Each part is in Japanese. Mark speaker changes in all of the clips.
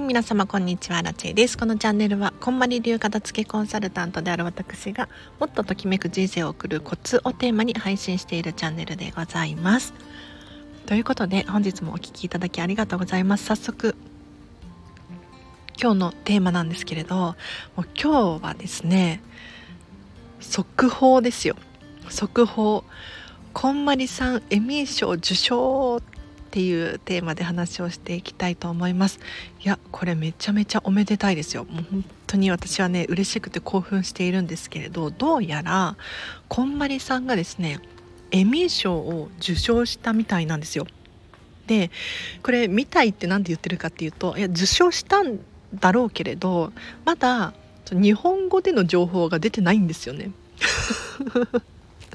Speaker 1: い皆様こんにちは。ラチェです。このチャンネルはこんまり流片付けコンサルタントである私がもっとときめく人生を送るコツをテーマに配信しているチャンネルでございます。ということで本日もお聴きいただきありがとうございます。早速今日のテーマなんですけれどもう今日はですね速報ですよ。速報。こんまりさんエミー賞受賞っっていうテーマで話をしていきたいと思います。いやこれめちゃめちゃおめでたいですよ。もう本当に私はね嬉しくて興奮しているんですけれどどうやらこんまりさんがですねエミー賞を受賞したみたいなんですよ。でこれ「見たい」って何て言ってるかっていうといや受賞したんだろうけれどまだ日本語での情報が出てないんですよね。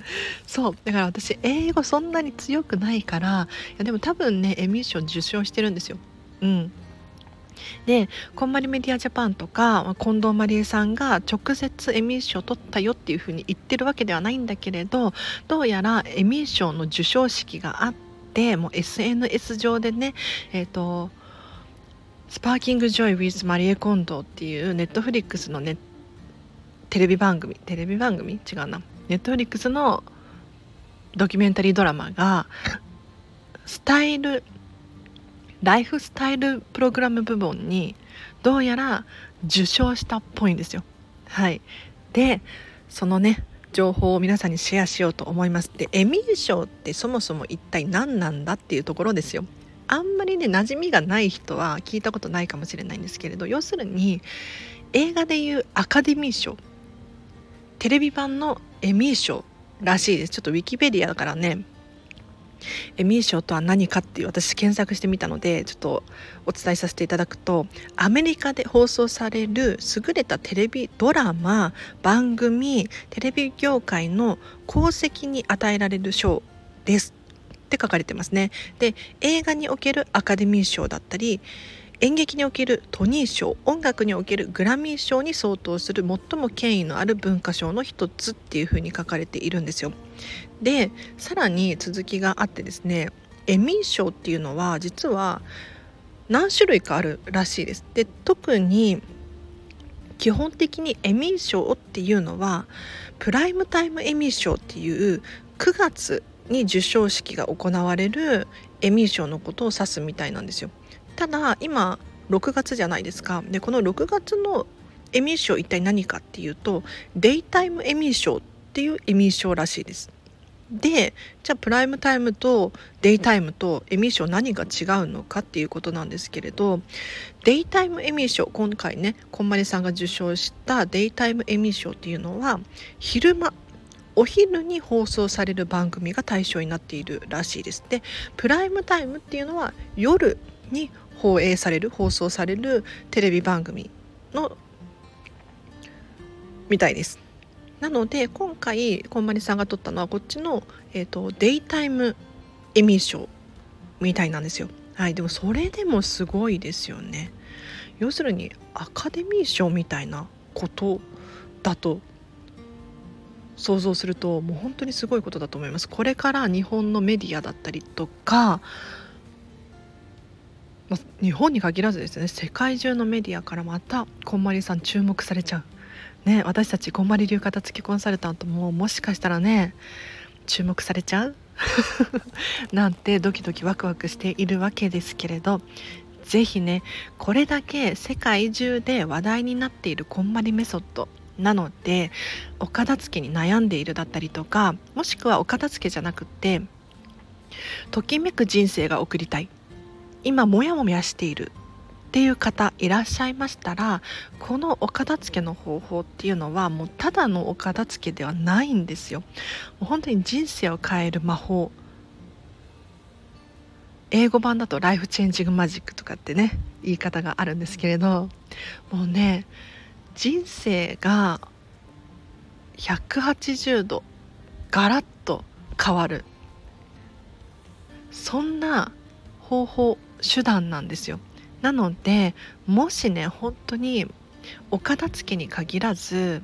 Speaker 1: そうだから私英語そんなに強くないからいやでも多分ねエミッション受賞してるんですよ。うん。でこんまりメディアジャパンとか近藤麻理恵さんが直接エミー賞を取ったよっていうふうに言ってるわけではないんだけれどどうやらエミー賞の授賞式があってもう SNS 上でねえっ、ー、と Sparking Joy with Marie Kondo っていうネットフリックスのねテレビ番組テレビ番組？違うな。ネットフリックスのドキュメンタリードラマがスタイルライフスタイルプログラム部門にどうやら受賞したっぽいんですよ。はい、でそのね情報を皆さんにシェアしようと思います。でエミー賞ってそもそも一体何なんだっていうところですよ。あんまりね馴染みがない人は聞いたことないかもしれないんですけれど要するに映画でいうアカデミー賞テレビ版のエミー賞らしいです。ちょっとウィキペディアだからね。エミー賞とは何かっていう私検索してみたのでちょっとお伝えさせていただくとアメリカで放送される優れたテレビドラマ番組テレビ業界の功績に与えられる賞です。って書かれてますね。で映画におけるアカデミー賞だったり演劇におけるトニー賞音楽におけるグラミー賞に相当する最も権威のある文化賞の一つっていうふうに書かれているんですよ。でさらに続きがあってですねエミー賞っていうのは実は何種類かあるらしいです。で特に基本的にエミー賞っていうのはプライムタイムエミー賞っていう9月に授賞式が行われるエミー賞のことを指すみたいなんですよ。ただ今6月じゃないですかでこの6月のエミー賞一体何かっていうとデイタイムエミー賞っていうエミー賞らしいですでじゃあプライムタイムとデイタイムとエミー賞何が違うのかっていうことなんですけれどデイタイムエミー賞今回ねこんまりさんが受賞したデイタイムエミー賞っていうのは昼間お昼に放送される番組が対象になっているらしいです。でプライムタイムっていうのは夜に放映される放送されるテレビ番組のみたいです。なので今回こんまりさんが撮ったのはこっちの、えーと、デイタイムエミー賞みたいなんですよ。はい、でもそれでもすごいですよね。要するにアカデミー賞みたいなことだと想像するともう本当にすごいことだと思います。これから日本のメディアだったりとかまあ、日本に限らずですね。世界中のメディアからまたこんまりさん注目されちゃう、ね、私たちこんまり流片付きコンサルタントももしかしたらね注目されちゃう？なんてドキドキワクワクしているわけですけれど是非ねこれだけ世界中で話題になっているこんまりメソッドなのでお片付けに悩んでいるだったりとかもしくはお片付けじゃなくってときめく人生が送りたい。今モヤモヤしているっていう方いらっしゃいましたらこのお片付けの方法っていうのはもうただのお片付けではないんですよ。もう本当に人生を変える魔法英語版だとライフチェンジングマジックとかってね言い方があるんですけれどもうね人生が180度ガラッと変わるそんな方法手段なんですよ。なのでもしね本当にお片付けに限らず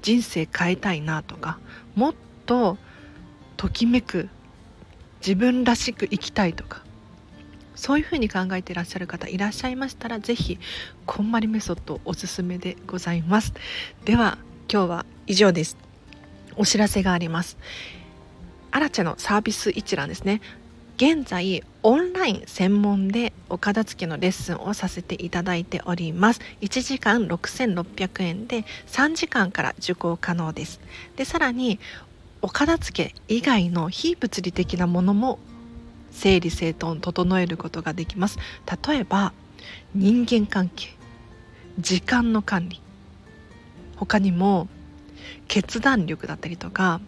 Speaker 1: 人生変えたいなとかもっとときめく自分らしく生きたいとかそういうふうに考えていらっしゃる方いらっしゃいましたら是非こんまりメソッドおすすめでございます。では今日は以上です。お知らせがあります。アラチェのサービス一覧ですね。現在オンライン専門でお片付けのレッスンをさせていただいております。1時間6600円で3時間から受講可能です。でさらにお片付け以外の非物理的なものも整理整頓整えることができます。例えば人間関係時間の管理。他にも決断力だったりとか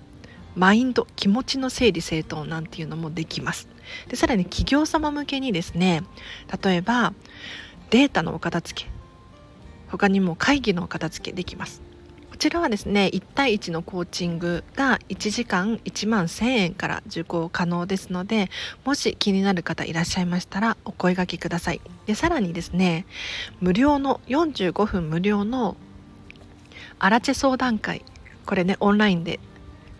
Speaker 1: マインド気持ちの整理整頓なんていうのもできます。でさらに企業様向けにですね例えばデータのお片付け。他にも会議のお片付けできます。こちらはですね1対1のコーチングが1時間1万1000円から受講可能ですのでもし気になる方いらっしゃいましたらお声がけください。でさらにですね無料の45分無料のアラチェ相談会。これねオンラインで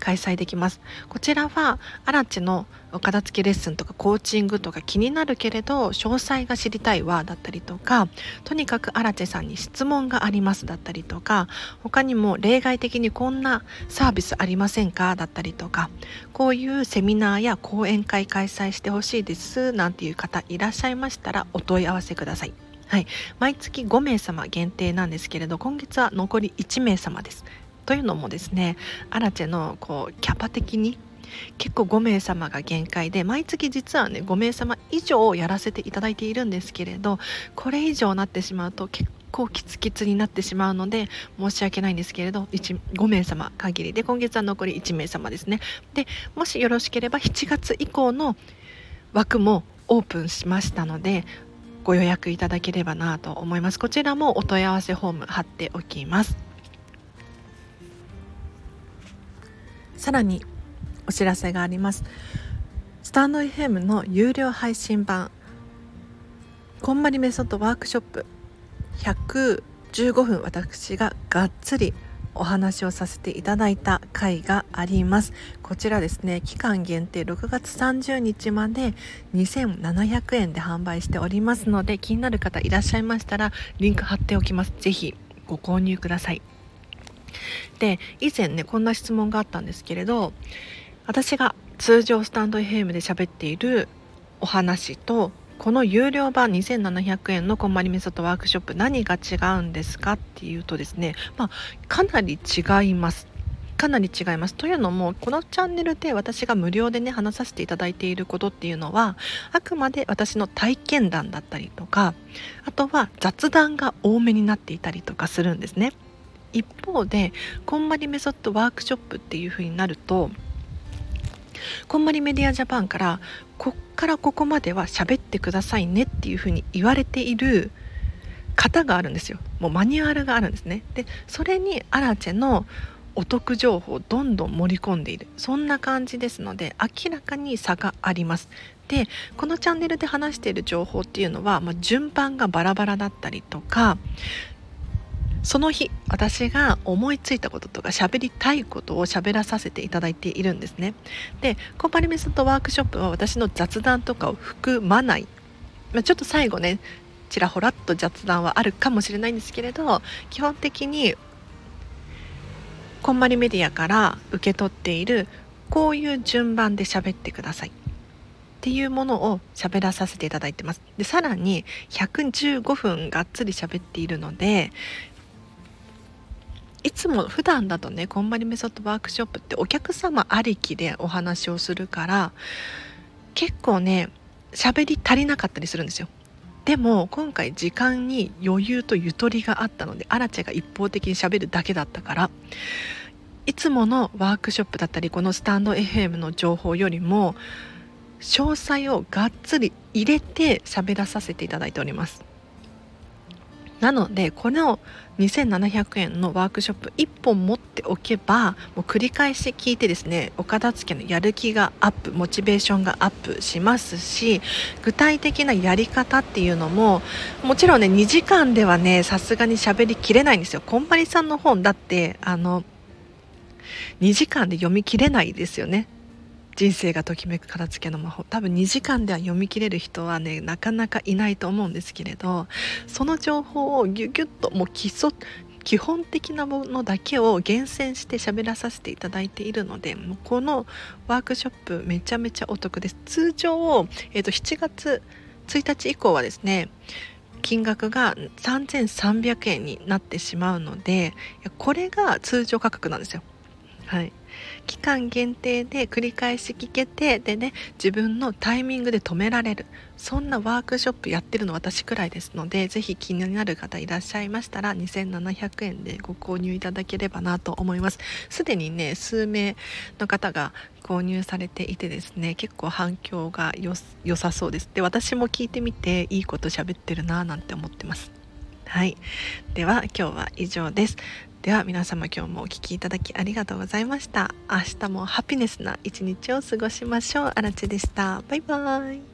Speaker 1: 開催できます。こちらはアラチのお片付けレッスンとかコーチングとか気になるけれど詳細が知りたいわだったりとかとにかくアラチさんに質問がありますだったりとか他にも例外的にこんなサービスありませんか？だったりとかこういうセミナーや講演会開催してほしいですなんていう方いらっしゃいましたらお問い合わせください。はい、毎月5名様限定なんですけれど今月は残り1名様です。というのもですねアラチェのこうキャパ的に結構5名様が限界で毎月実はね5名様以上やらせていただいているんですけれどこれ以上なってしまうと結構キツキツになってしまうので申し訳ないんですけれど5名様限り。で今月は残り1名様ですね。でもしよろしければ7月以降の枠もオープンしましたのでご予約いただければなと思います。こちらもお問い合わせフォーム貼っておきます。さらにお知らせがあります。スタンド FM の有料配信版こんまりメソッドワークショップ115分私ががっつりお話をさせていただいた回があります。こちらですね期間限定6月30日まで2700円で販売しておりますので気になる方いらっしゃいましたらリンク貼っておきます。是非ご購入ください。で以前ねこんな質問があったんですけれど私が通常スタンド FM で喋っているお話とこの有料版2700円のこんまりメソッドワークショップ何が違うんですかっていうとですね、まあ、かなり違います。かなり違いますというのもこのチャンネルで私が無料でね話させていただいていることっていうのはあくまで私の体験談だったりとかあとは雑談が多めになっていたりとかするんですね。一方でこんまりメソッドワークショップっていう風になるとこんまりメディアジャパンからこっからここまでは喋ってくださいねっていう風に言われている型があるんですよ。もうマニュアルがあるんですね。でそれにアラチェのお得情報をどんどん盛り込んでいる。そんな感じですので明らかに差があります。でこのチャンネルで話している情報っていうのは、まあ、順番がバラバラだったりとかその日私が思いついたこととか喋りたいことを喋らさせていただいているんですね。でコンパニメソッドワークショップは私の雑談とかを含まない、まあ、ちょっと最後ねちらほらっと雑談はあるかもしれないんですけれど基本的にこんまりメディアから受け取っているこういう順番で喋ってください。っていうものを喋らさせていただいてます。でさらに115分がっつり喋っているのでいつも普段だとねこんまりメソッドワークショップってお客様ありきでお話をするから結構ね喋り足りなかったりするんですよ。でも今回時間に余裕とゆとりがあったのでアラチェが一方的に喋るだけだったからいつものワークショップだったりこのスタンド FM の情報よりも詳細をがっつり入れて喋らさせていただいております。なのでこの2700円のワークショップ1本持っておけばもう繰り返し聞いてですねお片付けのやる気がアップモチベーションがアップしますし具体的なやり方っていうのももちろんね2時間ではねさすがに喋りきれないんですよ。こんまりさんの本だってあの2時間で読み切れないですよね。人生がときめく片付けの魔法。多分2時間では読み切れる人はねなかなかいないと思うんですけれどその情報をギュギュッともう基礎基本的なものだけを厳選して喋らさせていただいているのでもうこのワークショップめちゃめちゃお得です。通常、えー、と7月1日以降はですね金額が3300円になってしまうのでこれが通常価格なんですよ。はい。期間限定で繰り返し聞けてでね自分のタイミングで止められる。そんなワークショップやってるの私くらいですのでぜひ気になる方いらっしゃいましたら2700円でご購入いただければなと思います。すでにね数名の方が購入されていてですね結構反響が良さそうです。で私も聞いてみていいこと喋ってるななんて思ってます。はい。では今日は以上です。では皆様今日もお聴きいただきありがとうございました。明日もハピネスな一日を過ごしましょう。あらちでした。バイバーイ。